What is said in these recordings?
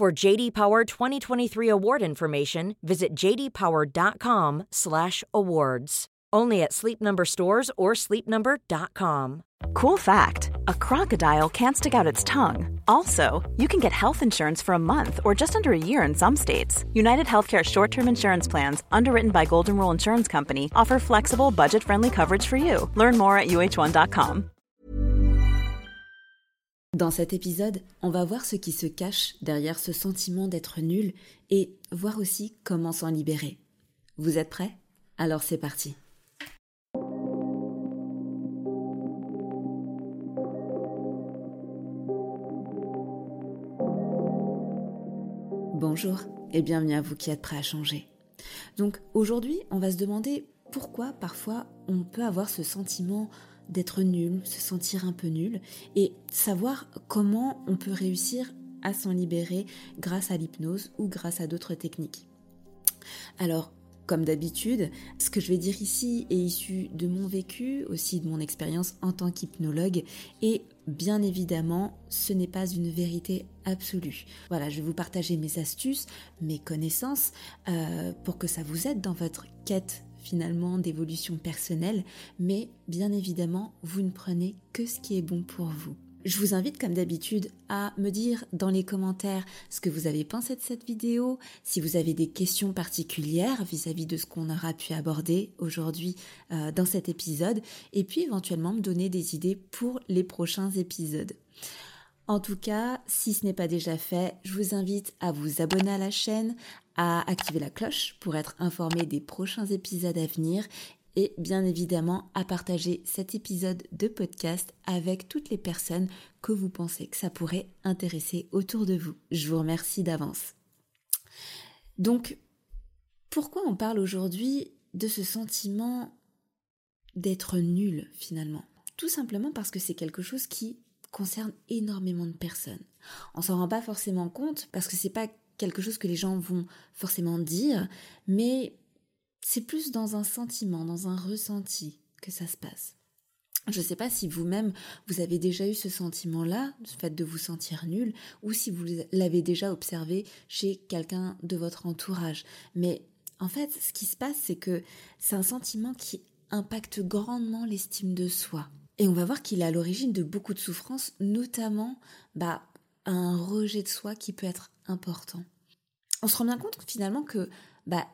For JD Power 2023 award information, visit jdpower.com/awards. Only at Sleep Number stores or sleepnumber.com. Cool fact a crocodile can't stick out its tongue. Also, you can get health insurance for a month or just under a year in some states. United Healthcare short term insurance plans, underwritten by Golden Rule Insurance Company, offer flexible, budget friendly coverage for you. Learn more at uh1.com. Dans cet épisode, on va voir ce qui se cache derrière ce sentiment d'être nul et voir aussi comment s'en libérer. Vous êtes prêts? Alors c'est parti. Bonjour et bienvenue à vous qui êtes prêts à changer. Donc aujourd'hui, on va se demander pourquoi parfois on peut avoir ce sentiment d'être nul, se sentir un peu nul et savoir comment on peut réussir à s'en libérer grâce à l'hypnose ou grâce à d'autres techniques. Alors, comme d'habitude, ce que je vais dire ici est issu de mon vécu, aussi de mon expérience en tant qu'hypnologue, et bien évidemment, ce n'est pas une vérité absolue. Voilà, je vais vous partager mes astuces, mes connaissances, euh, pour que ça vous aide dans votre quête finalement d'évolution personnelle, mais bien évidemment, vous ne prenez que ce qui est bon pour vous. Je vous invite comme d'habitude à me dire dans les commentaires ce que vous avez pensé de cette vidéo, si vous avez des questions particulières vis-à-vis de ce qu'on aura pu aborder aujourd'hui euh, dans cet épisode, et puis éventuellement me donner des idées pour les prochains épisodes. En tout cas, si ce n'est pas déjà fait, je vous invite à vous abonner à la chaîne, à activer la cloche pour être informé des prochains épisodes à venir et bien évidemment à partager cet épisode de podcast avec toutes les personnes que vous pensez que ça pourrait intéresser autour de vous. Je vous remercie d'avance. Donc, pourquoi on parle aujourd'hui de ce sentiment d'être nul finalement? Tout simplement parce que c'est quelque chose qui concerne énormément de personnes. On s'en rend pas forcément compte parce que c'est pas quelque chose que les gens vont forcément dire, mais c'est plus dans un sentiment, dans un ressenti que ça se passe. Je ne sais pas si vous-même, vous avez déjà eu ce sentiment-là, le fait de vous sentir nul, ou si vous l'avez déjà observé chez quelqu'un de votre entourage. Mais en fait, ce qui se passe, c'est que c'est un sentiment qui impacte grandement l'estime de soi. Et on va voir qu'il est à l'origine de beaucoup de souffrances, notamment bah, un rejet de soi qui peut être important. On se rend bien compte finalement que bah,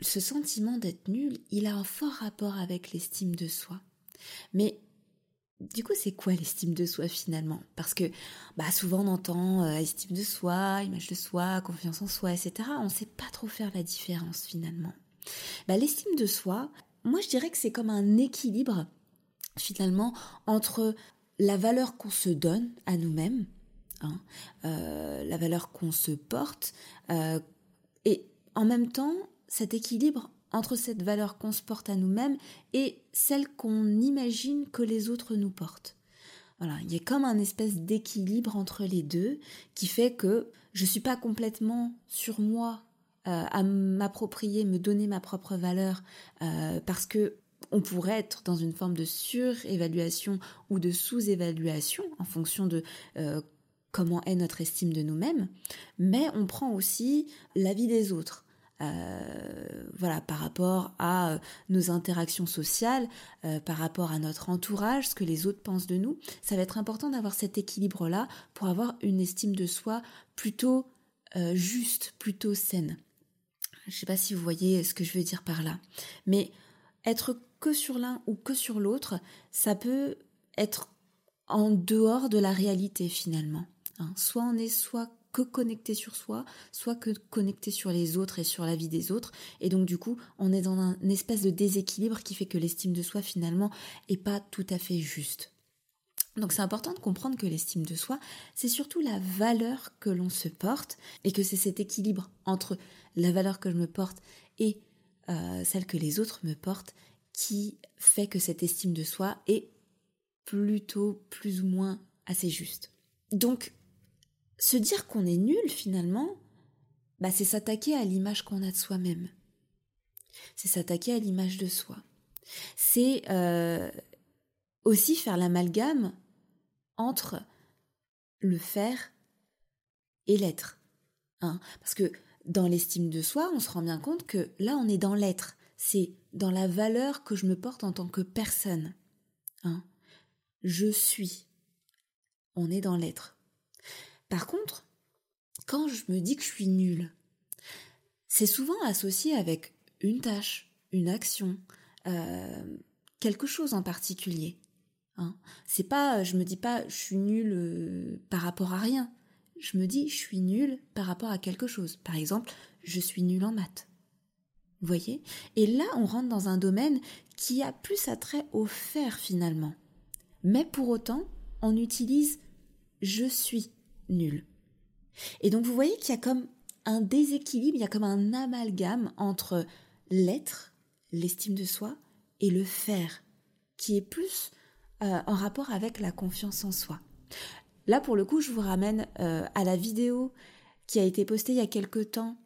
ce sentiment d'être nul, il a un fort rapport avec l'estime de soi. Mais du coup, c'est quoi l'estime de soi finalement? Parce que bah, souvent on entend euh, estime de soi, image de soi, confiance en soi, etc. On ne sait pas trop faire la différence finalement. Bah, l'estime de soi, moi je dirais que c'est comme un équilibre finalement entre la valeur qu'on se donne à nous-mêmes, hein, euh, la valeur qu'on se porte, euh, et en même temps cet équilibre entre cette valeur qu'on se porte à nous-mêmes et celle qu'on imagine que les autres nous portent. Voilà, il y a comme un espèce d'équilibre entre les deux qui fait que je suis pas complètement sur moi euh, à m'approprier, me donner ma propre valeur parce que on pourrait être dans une forme de surévaluation ou de sous-évaluation en fonction de comment est notre estime de nous-mêmes, mais on prend aussi l'avis des autres. Euh, voilà, par rapport à euh, nos interactions sociales, euh, par rapport à notre entourage, ce que les autres pensent de nous. Ça va être important d'avoir cet équilibre-là pour avoir une estime de soi plutôt juste, plutôt saine. Je ne sais pas si vous voyez ce que je veux dire par là. Mais être que sur l'un ou que sur l'autre, ça peut être en dehors de la réalité finalement. Hein. Soit on est soit que connecté sur soi, soit que connecté sur les autres et sur la vie des autres. Et donc du coup, on est dans un espèce de déséquilibre qui fait que l'estime de soi finalement est pas tout à fait juste. Donc c'est important de comprendre que l'estime de soi, c'est surtout la valeur que l'on se porte et que c'est cet équilibre entre la valeur que je me porte et euh, celle que les autres me portent qui fait que cette estime de soi est plutôt plus ou moins assez juste. Donc se dire qu'on est nul finalement, bah, c'est s'attaquer à l'image qu'on a de soi-même. C'est s'attaquer à l'image de soi. C'est euh, aussi faire l'amalgame entre le faire et l'être. Hein. Parce que dans l'estime de soi, on se rend bien compte que là, on est dans l'être. C'est dans la valeur que je me porte en tant que personne. Hein. Je suis. On est dans l'être. Par contre, quand je me dis que je suis nulle, c'est souvent associé avec une tâche, une action, euh, quelque chose en particulier. Hein. C'est pas, je me dis pas, je suis nulle euh, par rapport à rien. Je me dis, je suis nulle par rapport à quelque chose. Par exemple, je suis nulle en maths. Vous voyez? Et là, on rentre dans un domaine qui a plus attrait au faire finalement. Mais pour autant, on utilise je suis nul. Et donc vous voyez qu'il y a comme un déséquilibre, il y a comme un amalgame entre l'être, l'estime de soi, et le faire, qui est plus euh, en rapport avec la confiance en soi. Là, pour le coup, je vous ramène euh, à la vidéo qui a été postée il y a quelque temps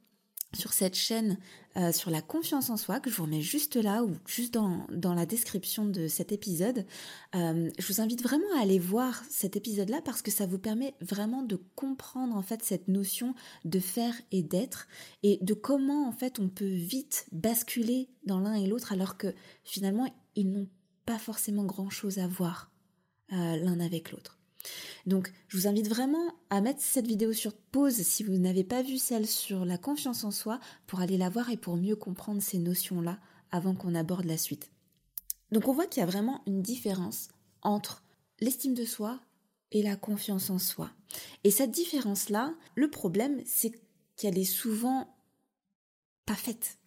sur cette chaîne euh, sur la confiance en soi, que je vous remets juste là ou juste dans, la description de cet épisode. Euh, je vous invite vraiment à aller voir cet épisode-là parce que ça vous permet vraiment de comprendre en fait cette notion de faire et d'être et de comment en fait on peut vite basculer dans l'un et l'autre alors que finalement ils n'ont pas forcément grand-chose à voir euh, l'un avec l'autre. Donc, je vous invite vraiment à mettre cette vidéo sur pause si vous n'avez pas vu celle sur la confiance en soi pour aller la voir et pour mieux comprendre ces notions-là avant qu'on aborde la suite. Donc, on voit qu'il y a vraiment une différence entre l'estime de soi et la confiance en soi. Et cette différence-là, le problème, c'est qu'elle est souvent pas faite.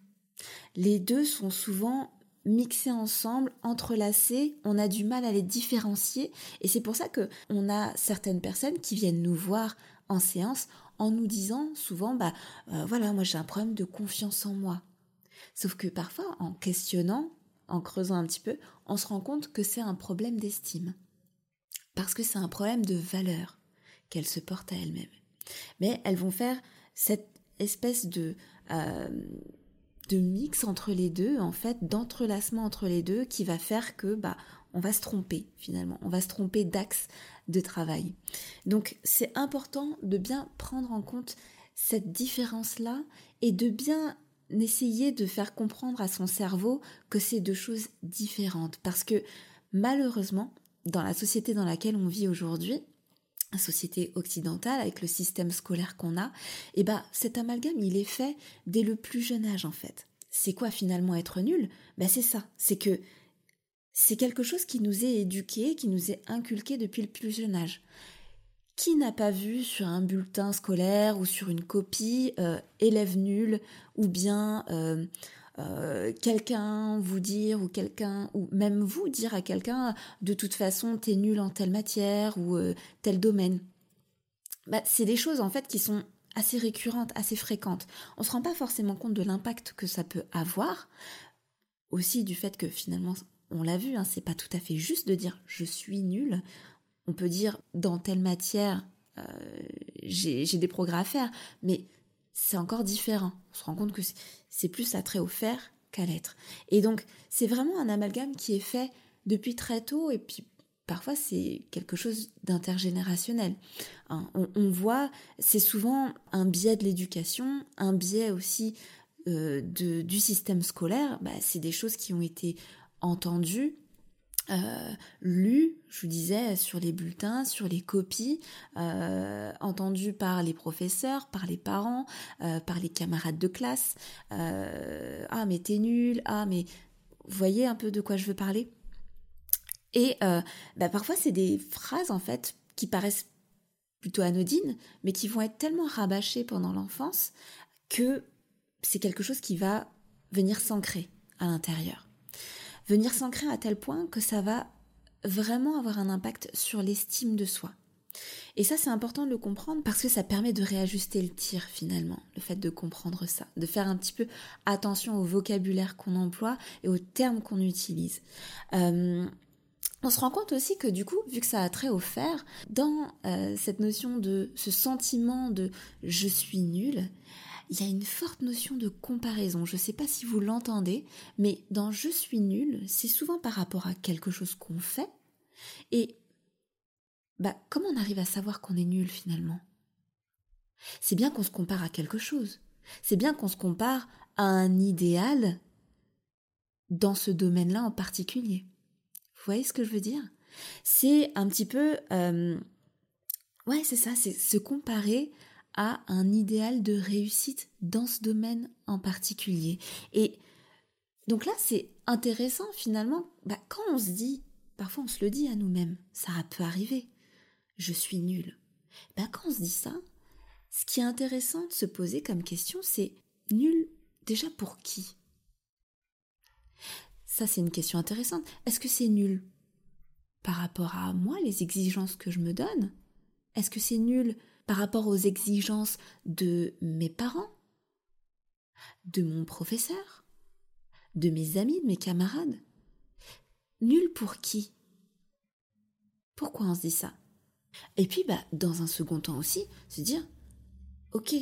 Les deux sont souvent mixés ensemble, entrelacés, on a du mal à les différencier et c'est pour ça que on a certaines personnes qui viennent nous voir en séance en nous disant souvent bah euh, voilà moi j'ai un problème de confiance en moi. Sauf que parfois en questionnant, en creusant un petit peu, on se rend compte que c'est un problème d'estime. Parce que c'est un problème de valeur qu'elles se portent à elles-mêmes. Mais elles vont faire cette espèce de euh, de mix entre les deux, en fait, d'entrelacement entre les deux qui va faire que bah on va se tromper finalement, on va se tromper d'axe de travail. Donc c'est important de bien prendre en compte cette différence-là et de bien essayer de faire comprendre à son cerveau que c'est deux choses différentes parce que malheureusement dans la société dans laquelle on vit aujourd'hui, société occidentale avec le système scolaire qu'on a, et eh ben cet amalgame il est fait dès le plus jeune âge en fait. C'est quoi finalement être nul? Ben c'est ça, c'est que c'est quelque chose qui nous est éduqué, qui nous est inculqué depuis le plus jeune âge. Qui n'a pas vu sur un bulletin scolaire ou sur une copie euh, élève nul ou bien euh, euh, quelqu'un vous dire ou quelqu'un ou même vous dire à quelqu'un de toute façon t'es nul en telle matière ou euh, tel domaine. Bah, c'est des choses en fait qui sont assez récurrentes, assez fréquentes. On se rend pas forcément compte de l'impact que ça peut avoir, aussi du fait que finalement on l'a vu, hein, c'est pas tout à fait juste de dire je suis nul. On peut dire dans telle matière euh, j'ai des progrès à faire, mais c'est encore différent. On se rend compte que c'est plus attrait au faire qu'à l'être. Et donc, c'est vraiment un amalgame qui est fait depuis très tôt et puis parfois c'est quelque chose d'intergénérationnel. Hein, on, voit, c'est souvent un biais de l'éducation, un biais aussi euh, de, du système scolaire. Bah, c'est des choses qui ont été entendues euh, lu, je vous disais, sur les bulletins, sur les copies, euh, entendu par les professeurs, par les parents, euh, par les camarades de classe. Euh, ah mais t'es nul, ah mais vous voyez un peu de quoi je veux parler? Et bah, parfois c'est des phrases en fait qui paraissent plutôt anodines, mais qui vont être tellement rabâchées pendant l'enfance que c'est quelque chose qui va venir s'ancrer à l'intérieur venir s'ancrer à tel point que ça va vraiment avoir un impact sur l'estime de soi. Et ça, c'est important de le comprendre parce que ça permet de réajuster le tir finalement, le fait de comprendre ça, de faire un petit peu attention au vocabulaire qu'on emploie et aux termes qu'on utilise. Euh, on se rend compte aussi que du coup, vu que ça a trait au faire, dans euh, cette notion de ce sentiment de je suis nul, il y a une forte notion de comparaison. Je ne sais pas si vous l'entendez, mais dans je suis nul, c'est souvent par rapport à quelque chose qu'on fait. Et bah, comment on arrive à savoir qu'on est nul finalement? C'est bien qu'on se compare à quelque chose. C'est bien qu'on se compare à un idéal dans ce domaine-là en particulier. Vous voyez ce que je veux dire? C'est un petit peu... Euh, ouais, c'est ça, c'est se comparer à un idéal de réussite dans ce domaine en particulier. Et donc là, c'est intéressant finalement, bah, quand on se dit, parfois on se le dit à nous-mêmes, ça peut arriver je suis nul. Ben, quand on se dit ça, ce qui est intéressant de se poser comme question, c'est nul déjà pour qui? Ça, c'est une question intéressante. Est-ce que c'est nul par rapport à moi, les exigences que je me donne? Est-ce que c'est nul par rapport aux exigences de mes parents De mon professeur De mes amis, de mes camarades. Nul pour qui? Pourquoi on se dit ça? Et puis, bah, dans un second temps aussi, se dire, ok,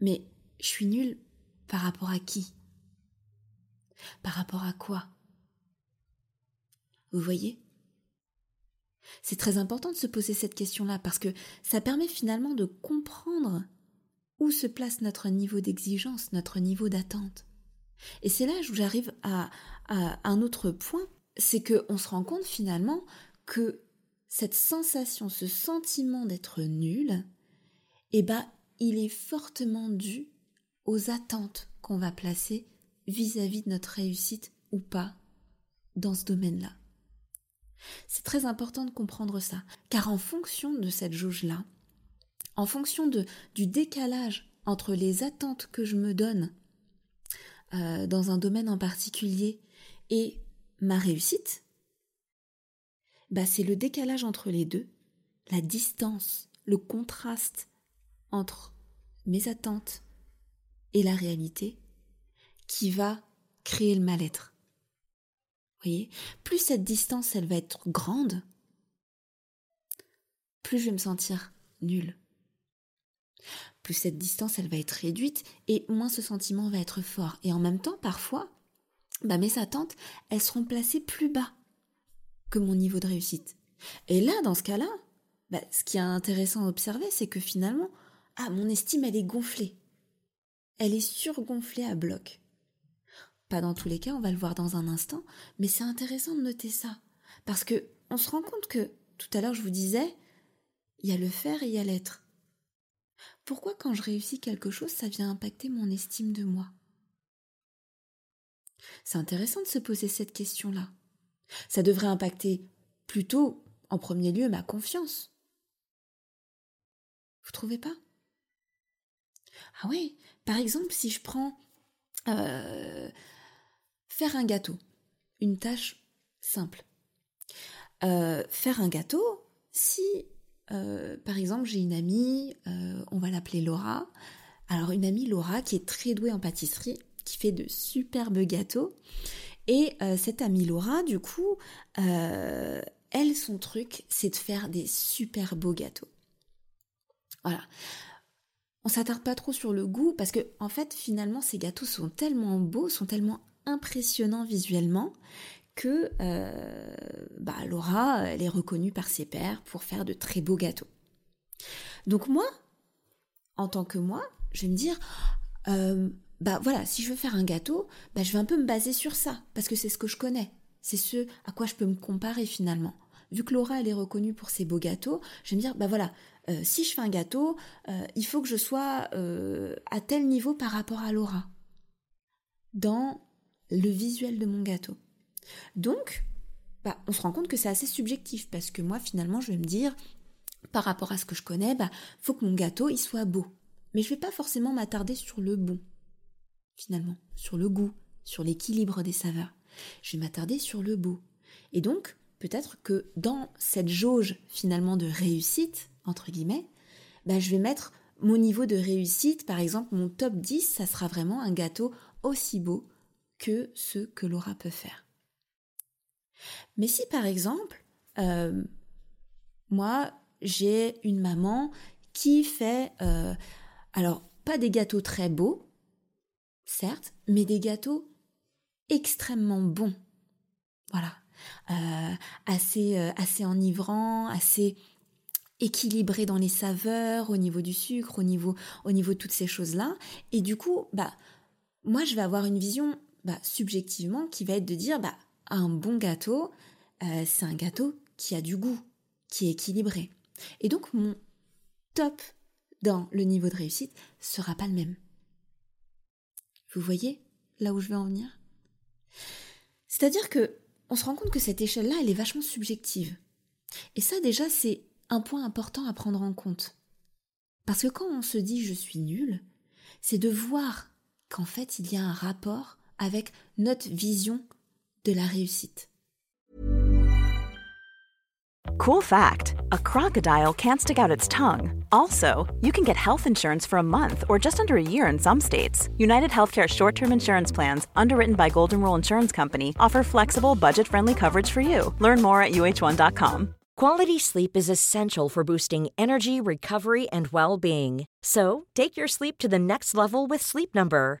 mais je suis nulle par rapport à qui? Par rapport à quoi? Vous voyez? C'est très important de se poser cette question-là parce que ça permet finalement de comprendre où se place notre niveau d'exigence, notre niveau d'attente. Et c'est là où j'arrive à, un autre point, c'est qu'on se rend compte finalement que cette sensation, ce sentiment d'être nul, eh ben, il est fortement dû aux attentes qu'on va placer vis-à-vis de notre réussite ou pas dans ce domaine-là. C'est très important de comprendre ça, car en fonction de cette jauge-là, en fonction de, du décalage entre les attentes que je me donne euh, dans un domaine en particulier et ma réussite, bah, c'est le décalage entre les deux, la distance, le contraste entre mes attentes et la réalité qui va créer le mal-être. Voyez Plus cette distance, elle va être grande, plus je vais me sentir nulle. Plus cette distance, elle va être réduite et moins ce sentiment va être fort. Et en même temps, parfois, bah, mes attentes, elles seront placées plus bas que mon niveau de réussite. Et là, dans ce cas-là, bah, ce qui est intéressant à observer, c'est que finalement, ah, mon estime, elle est gonflée. Elle est surgonflée à bloc. Pas dans tous les cas, on va le voir dans un instant, mais c'est intéressant de noter ça. Parce que on se rend compte que, tout à l'heure, je vous disais, il y a le faire et il y a l'être. Pourquoi quand je réussis quelque chose, ça vient impacter mon estime de moi? C'est intéressant de se poser cette question-là. Ça devrait impacter plutôt, en premier lieu, ma confiance. Vous trouvez pas? Ah oui, par exemple, si je prends euh, faire un gâteau, une tâche simple. Euh, faire un gâteau, si euh, par exemple j'ai une amie, on va l'appeler Laura, alors une amie Laura qui est très douée en pâtisserie, qui fait de superbes gâteaux, et euh, cette amie Laura, du coup, euh, elle, son truc, c'est de faire des super beaux gâteaux. Voilà. On s'attarde pas trop sur le goût parce que, en fait, finalement, ces gâteaux sont tellement beaux, sont tellement impressionnants visuellement que euh, bah, Laura, elle est reconnue par ses pairs pour faire de très beaux gâteaux. Donc moi, en tant que moi, je vais me dire, bah voilà, si je veux faire un gâteau, bah je vais un peu me baser sur ça, parce que c'est ce que je connais. C'est ce à quoi je peux me comparer finalement. Vu que Laura, elle est reconnue pour ses beaux gâteaux, je vais me dire, bah voilà, euh, si je fais un gâteau, euh, il faut que je sois euh, à tel niveau par rapport à Laura, dans le visuel de mon gâteau. Donc, bah, on se rend compte que c'est assez subjectif, parce que moi, finalement, je vais me dire, par rapport à ce que je connais, bah, faut que mon gâteau, il soit beau. Mais je vais pas forcément m'attarder sur le bon finalement, sur le goût, sur l'équilibre des saveurs. Je vais m'attarder sur le beau. Et donc, peut-être que dans cette jauge finalement de réussite, entre guillemets, bah, je vais mettre mon niveau de réussite, par exemple mon top 10, ça sera vraiment un gâteau aussi beau que ce que Laura peut faire. Mais si par exemple, euh, moi j'ai une maman qui fait, euh, alors pas des gâteaux très beaux, certes, mais des gâteaux extrêmement bons. Voilà, euh, assez, assez enivrants, assez équilibré dans les saveurs, au niveau du sucre, au niveau, au niveau de toutes ces choses-là. Et du coup, bah, moi, je vais avoir une vision bah, subjectivement qui va être de dire, bah, un bon gâteau, euh, c'est un gâteau qui a du goût, qui est équilibré. Et donc, mon top dans le niveau de réussite sera pas le même. Vous voyez là où je veux en venir? C'est-à-dire que on se rend compte que cette échelle-là, elle est vachement subjective. Et ça, déjà, c'est un point important à prendre en compte. Parce que quand on se dit je suis nul, c'est de voir qu'en fait il y a un rapport avec notre vision de la réussite. Cool fact a crocodile can't stick out its tongue. Also, you can get health insurance for a month or just under a year in some states. United Healthcare short term insurance plans, underwritten by Golden Rule Insurance Company, offer flexible, budget friendly coverage for you. Learn more at uh1.com. Quality sleep is essential for boosting energy, recovery, and well being. So, take your sleep to the next level with Sleep Number.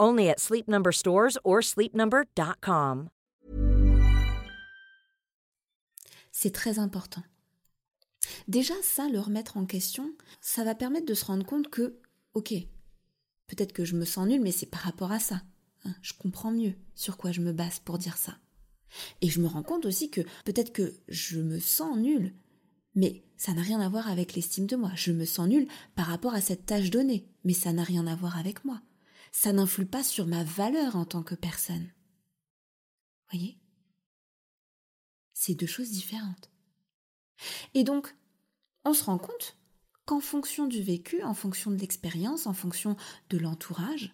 Only at Sleep or sleepnumber.com. C'est très important. Déjà, ça, le remettre en question, ça va permettre de se rendre compte que, ok, peut-être que je me sens nulle, mais c'est par rapport à ça. Hein. je comprends mieux sur quoi je me base pour dire ça. Et je me rends compte aussi que peut-être que je me sens nulle, mais ça n'a rien à voir avec l'estime de moi. Je me sens nulle par rapport à cette tâche donnée, mais ça n'a rien à voir avec moi. Ça n'influe pas sur ma valeur en tant que personne. Voyez? C'est deux choses différentes. Et donc, on se rend compte qu'en fonction du vécu, en fonction de l'expérience, en fonction de l'entourage,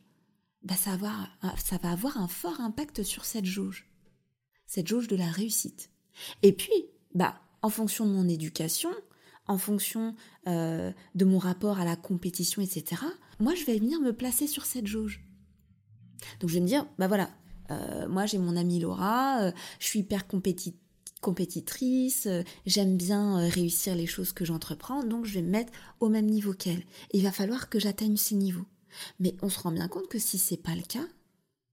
bah ça, va ça va avoir un fort impact sur cette jauge, cette jauge de la réussite. Et puis, bah, en fonction de mon éducation, en fonction euh, de mon rapport à la compétition, etc., moi, je vais venir me placer sur cette jauge. Donc, je vais me dire, bah voilà, euh, moi, j'ai mon amie Laura, euh, je suis hyper compétitrice, j'aime bien réussir les choses que j'entreprends, donc je vais me mettre au même niveau qu'elle. il va falloir que j'atteigne ces niveaux. Mais on se rend bien compte que si c'est pas le cas,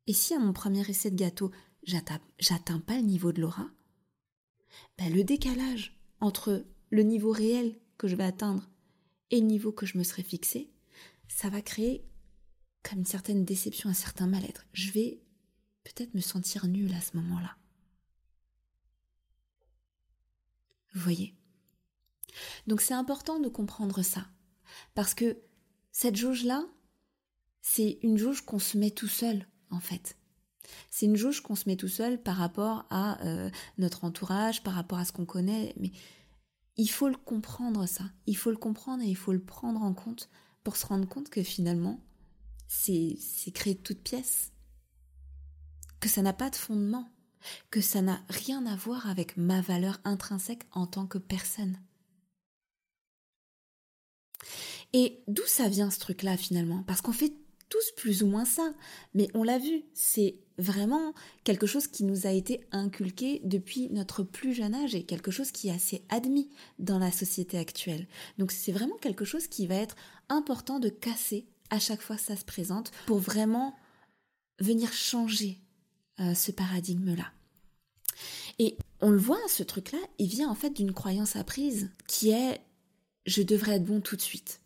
et si à mon premier essai de gâteau, j'atteins pas le niveau de Laura, ben, le décalage entre le niveau réel que je vais atteindre et le niveau que je me serais fixé, ça va créer comme une certaine déception, un certain mal-être. Je vais peut-être me sentir nulle à ce moment-là. Vous voyez? Donc c'est important de comprendre ça. Parce que cette jauge-là, c'est une jauge qu'on se met tout seul, en fait. C'est une jauge qu'on se met tout seul par rapport à euh, notre entourage, par rapport à ce qu'on connaît. Mais il faut le comprendre, ça. Il faut le comprendre et il faut le prendre en compte pour se rendre compte que finalement, c'est créé de toutes pièces. Que ça n'a pas de fondement. Que ça n'a rien à voir avec ma valeur intrinsèque en tant que personne. Et d'où ça vient ce truc-là finalement? Parce qu'on fait tous plus ou moins ça. Mais on l'a vu, c'est vraiment quelque chose qui nous a été inculqué depuis notre plus jeune âge et quelque chose qui est assez admis dans la société actuelle. Donc c'est vraiment quelque chose qui va être important de casser à chaque fois que ça se présente pour vraiment venir changer euh, ce paradigme-là. Et on le voit, ce truc-là, il vient en fait d'une croyance apprise qui est je devrais être bon tout de suite.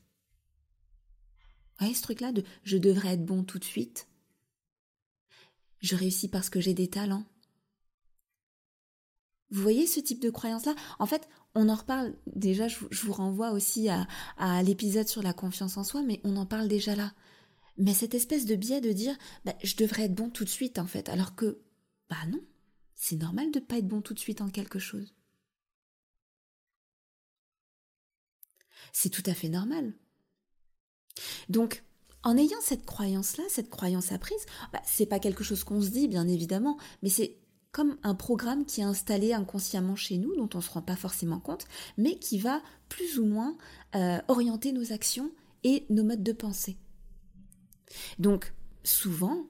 Vous voyez ce truc-là de je devrais être bon tout de suite Je réussis parce que j'ai des talents. Vous voyez ce type de croyance-là? En fait, on en reparle déjà, je, vous renvoie aussi à, l'épisode sur la confiance en soi, mais on en parle déjà là. Mais cette espèce de biais de dire bah, je devrais être bon tout de suite en fait, alors que bah non, c'est normal de ne pas être bon tout de suite en quelque chose. C'est tout à fait normal. Donc, en ayant cette croyance-là, cette croyance apprise, bah, c'est pas quelque chose qu'on se dit, bien évidemment, mais c'est comme un programme qui est installé inconsciemment chez nous, dont on ne se rend pas forcément compte, mais qui va plus ou moins euh, orienter nos actions et nos modes de pensée. Donc, souvent,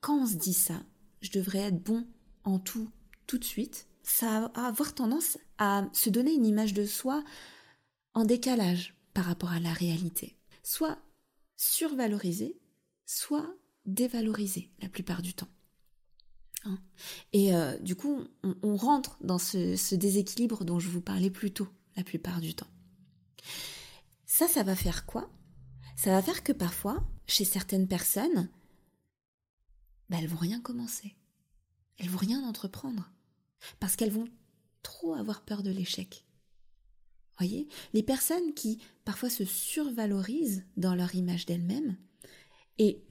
quand on se dit ça, je devrais être bon en tout tout de suite, ça va avoir tendance à se donner une image de soi en décalage par rapport à la réalité. Soit survalorisé, soit dévalorisé la plupart du temps. Hein. Et euh, du coup, on, rentre dans ce, déséquilibre dont je vous parlais plus tôt, la plupart du temps. Ça, ça va faire quoi? Ça va faire que parfois, chez certaines personnes, bah, elles vont rien commencer. Elles vont rien entreprendre. Parce qu'elles vont trop avoir peur de l'échec. Voyez Les personnes qui parfois se survalorisent dans leur image d'elles-mêmes et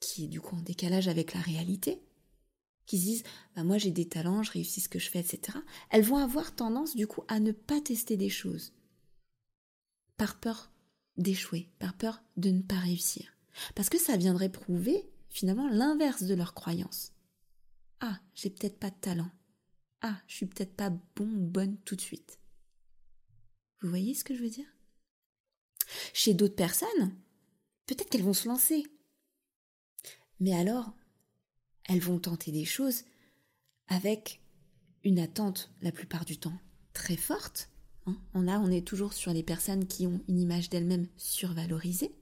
qui du coup en décalage avec la réalité, qui se disent bah moi j'ai des talents, je réussis ce que je fais, etc. Elles vont avoir tendance du coup à ne pas tester des choses par peur d'échouer, par peur de ne pas réussir. Parce que ça viendrait prouver finalement l'inverse de leur croyance. Ah, j'ai peut-être pas de talent. Ah, je suis peut-être pas bon bonne tout de suite. Vous voyez ce que je veux dire? Chez d'autres personnes, peut-être qu'elles vont se lancer. Mais alors, elles vont tenter des choses avec une attente la plupart du temps très forte. Hein. Là, on est toujours sur les personnes qui ont une image d'elles-mêmes survalorisée.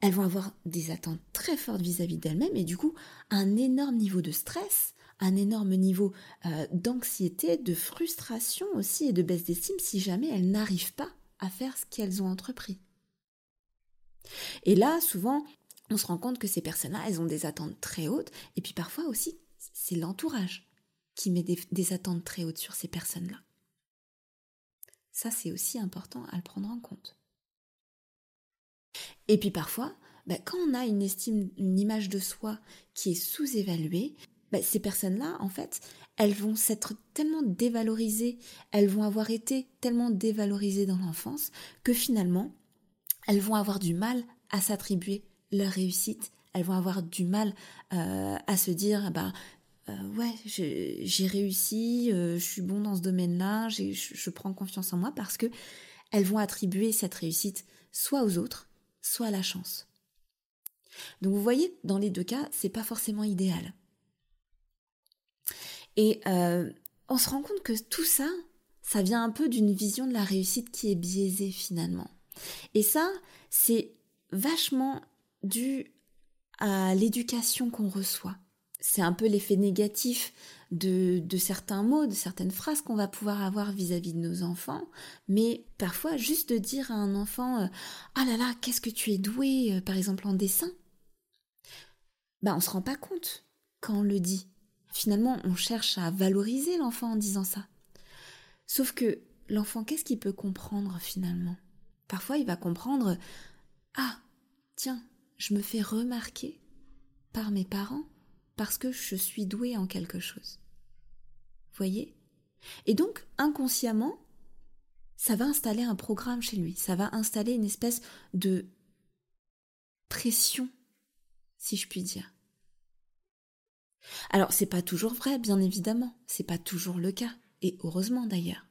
Elles vont avoir des attentes très fortes vis-à-vis d'elles-mêmes et du coup un énorme niveau de stress, un énorme niveau euh, d'anxiété, de frustration aussi et de baisse d'estime si jamais elles n'arrivent pas à faire ce qu'elles ont entrepris. Et là, souvent, on se rend compte que ces personnes-là, elles ont des attentes très hautes, et puis parfois aussi, c'est l'entourage qui met des, attentes très hautes sur ces personnes-là. Ça, c'est aussi important à le prendre en compte. Et puis parfois, bah, quand on a une estime, une image de soi qui est sous-évaluée, bah, ces personnes-là, en fait, elles vont s'être tellement dévalorisées, elles vont avoir été tellement dévalorisées dans l'enfance que finalement, elles vont avoir du mal à s'attribuer leur réussite. Elles vont avoir du mal euh, à se dire, bah euh, ouais, j'ai réussi, euh, je suis bon dans ce domaine-là, je, je prends confiance en moi parce que elles vont attribuer cette réussite soit aux autres, soit à la chance. Donc vous voyez, dans les deux cas, c'est pas forcément idéal. Et euh, on se rend compte que tout ça, ça vient un peu d'une vision de la réussite qui est biaisée finalement. Et ça, c'est vachement dû à l'éducation qu'on reçoit. C'est un peu l'effet négatif de, certains mots, de certaines phrases qu'on va pouvoir avoir vis-à-vis de nos enfants, mais parfois juste de dire à un enfant euh, Ah là là, qu'est-ce que tu es doué, euh, par exemple en dessin? Ben, on se rend pas compte quand on le dit. Finalement, on cherche à valoriser l'enfant en disant ça. Sauf que l'enfant, qu'est-ce qu'il peut comprendre finalement? Parfois, il va comprendre Ah, tiens, je me fais remarquer par mes parents parce que je suis douée en quelque chose. Voyez? Et donc, inconsciemment, ça va installer un programme chez lui, ça va installer une espèce de pression, si je puis dire. Alors, c'est pas toujours vrai, bien évidemment, c'est pas toujours le cas, et heureusement d'ailleurs.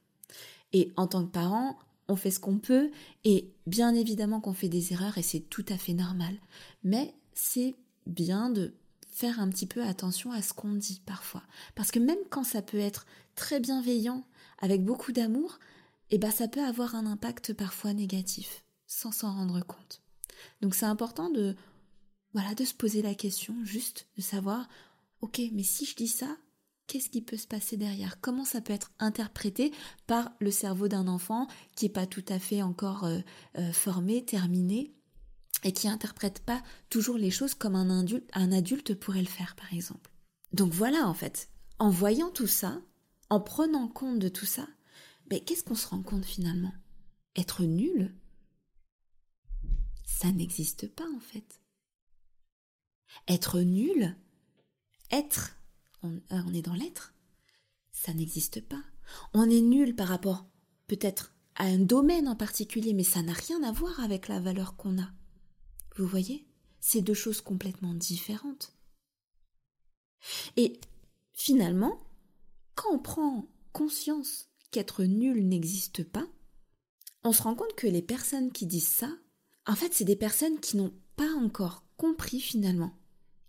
Et en tant que parent, on fait ce qu'on peut, et bien évidemment qu'on fait des erreurs, et c'est tout à fait normal. Mais c'est bien de faire un petit peu attention à ce qu'on dit parfois. Parce que même quand ça peut être très bienveillant, avec beaucoup d'amour, eh ben ça peut avoir un impact parfois négatif, sans s'en rendre compte. Donc c'est important de voilà, de se poser la question, juste de savoir ok, mais si je dis ça, qu'est-ce qui peut se passer derrière? Comment ça peut être interprété par le cerveau d'un enfant qui n'est pas tout à fait encore euh, euh, formé, terminé, et qui interprète pas toujours les choses comme un adulte, pourrait le faire, par exemple? Donc voilà, en fait, en voyant tout ça, en prenant compte de tout ça, qu'est-ce qu'on se rend compte finalement? Être nul, ça n'existe pas en fait. Être nul, être, on, euh, on est dans l'être, ça n'existe pas. On est nul par rapport peut-être à un domaine en particulier, mais ça n'a rien à voir avec la valeur qu'on a. Vous voyez? C'est deux choses complètement différentes. Et finalement, quand on prend conscience qu'être nul n'existe pas, on se rend compte que les personnes qui disent ça, en fait, c'est des personnes qui n'ont pas encore compris finalement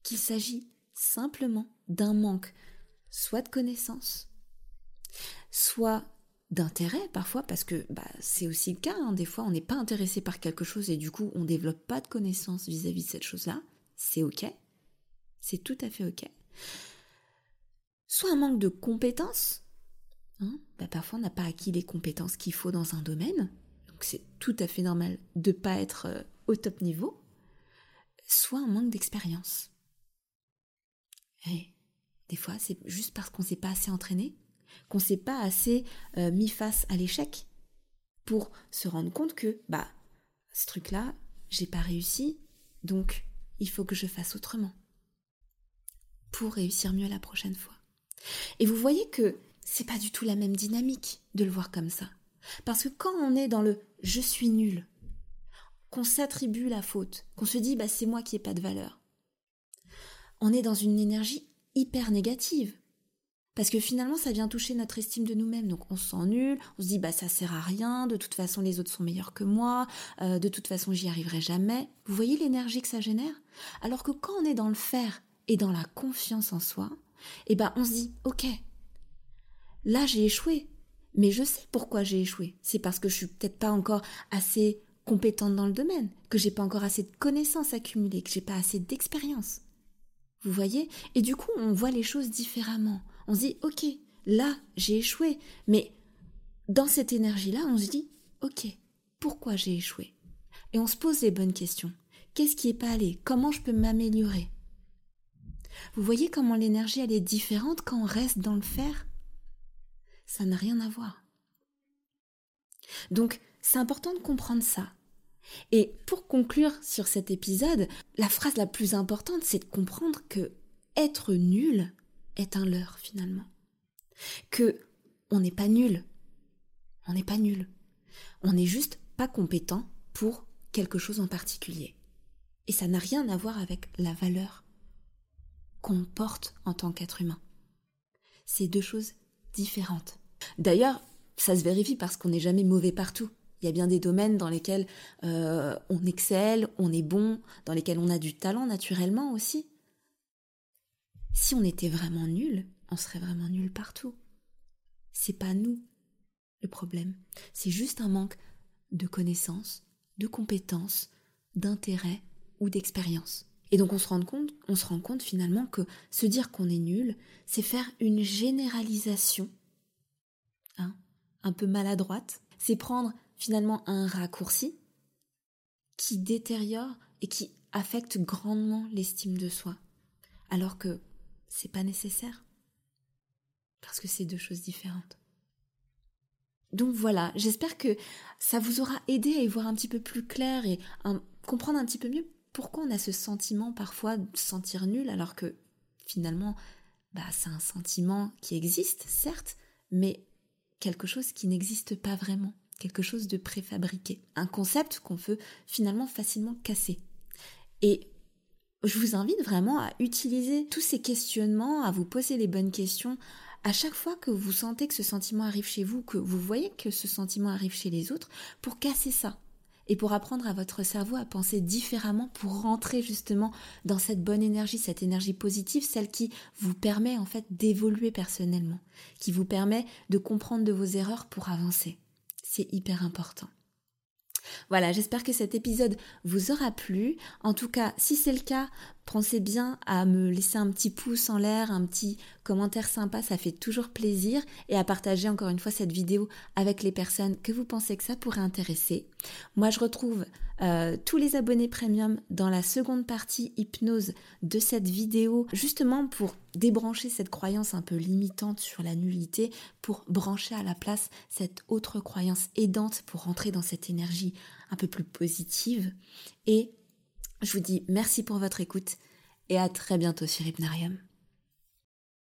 qu'il s'agit simplement d'un manque soit de connaissances, soit d'intérêt parfois, parce que bah, c'est aussi le cas, hein. des fois on n'est pas intéressé par quelque chose et du coup on ne développe pas de connaissances vis-à-vis de cette chose-là, c'est ok, c'est tout à fait ok. Soit un manque de compétences, hein. bah, parfois on n'a pas acquis les compétences qu'il faut dans un domaine, donc c'est tout à fait normal de ne pas être euh, au top niveau, soit un manque d'expérience. Et des fois c'est juste parce qu'on ne s'est pas assez entraîné qu'on s'est pas assez euh, mis face à l'échec pour se rendre compte que bah ce truc-là, j'ai pas réussi, donc il faut que je fasse autrement pour réussir mieux la prochaine fois. Et vous voyez que c'est pas du tout la même dynamique de le voir comme ça. Parce que quand on est dans le je suis nul, qu'on s'attribue la faute, qu'on se dit bah c'est moi qui ai pas de valeur, on est dans une énergie hyper négative. Parce que finalement, ça vient toucher notre estime de nous-mêmes. Donc on se sent nul, on se dit bah ça sert à rien, de toute façon les autres sont meilleurs que moi, euh, de toute façon j'y arriverai jamais. Vous voyez l'énergie que ça génère? Alors que quand on est dans le faire et dans la confiance en soi, eh ben on se dit ok, là j'ai échoué, mais je sais pourquoi j'ai échoué. C'est parce que je suis peut-être pas encore assez compétente dans le domaine, que j'ai pas encore assez de connaissances accumulées, que j'ai pas assez d'expérience. Vous voyez? Et du coup, on voit les choses différemment. On se dit, ok, là, j'ai échoué, mais dans cette énergie-là, on se dit, ok, pourquoi j'ai échoué? Et on se pose les bonnes questions. Qu'est-ce qui n'est pas allé? Comment je peux m'améliorer? Vous voyez comment l'énergie, elle est différente quand on reste dans le faire? Ça n'a rien à voir. Donc, c'est important de comprendre ça. Et pour conclure sur cet épisode, la phrase la plus importante, c'est de comprendre que être nul, est un leurre finalement. Que on n'est pas nul. On n'est pas nul. On n'est juste pas compétent pour quelque chose en particulier. Et ça n'a rien à voir avec la valeur qu'on porte en tant qu'être humain. C'est deux choses différentes. D'ailleurs, ça se vérifie parce qu'on n'est jamais mauvais partout. Il y a bien des domaines dans lesquels euh, on excelle, on est bon, dans lesquels on a du talent naturellement aussi. Si on était vraiment nul, on serait vraiment nul partout. C'est pas nous le problème. C'est juste un manque de connaissances, de compétences, d'intérêt ou d'expérience. Et donc on se rend compte, on se rend compte finalement que se dire qu'on est nul, c'est faire une généralisation, hein, un peu maladroite. C'est prendre finalement un raccourci qui détériore et qui affecte grandement l'estime de soi. Alors que c'est pas nécessaire. Parce que c'est deux choses différentes. Donc voilà, j'espère que ça vous aura aidé à y voir un petit peu plus clair et comprendre un petit peu mieux pourquoi on a ce sentiment parfois de se sentir nul alors que finalement bah, c'est un sentiment qui existe, certes, mais quelque chose qui n'existe pas vraiment, quelque chose de préfabriqué, un concept qu'on peut finalement facilement casser. Et je vous invite vraiment à utiliser tous ces questionnements, à vous poser les bonnes questions. À chaque fois que vous sentez que ce sentiment arrive chez vous, que vous voyez que ce sentiment arrive chez les autres, pour casser ça et pour apprendre à votre cerveau à penser différemment pour rentrer justement dans cette bonne énergie, cette énergie positive, celle qui vous permet en fait d'évoluer personnellement, qui vous permet de comprendre de vos erreurs pour avancer. C'est hyper important. Voilà, j'espère que cet épisode vous aura plu. En tout cas, si c'est le cas, Pensez bien à me laisser un petit pouce en l'air, un petit commentaire sympa, ça fait toujours plaisir, et à partager encore une fois cette vidéo avec les personnes que vous pensez que ça pourrait intéresser. Moi, je retrouve euh, tous les abonnés premium dans la seconde partie hypnose de cette vidéo, justement pour débrancher cette croyance un peu limitante sur la nullité, pour brancher à la place cette autre croyance aidante pour rentrer dans cette énergie un peu plus positive. Et je vous dis merci pour votre écoute et à très bientôt sur Hypnarium.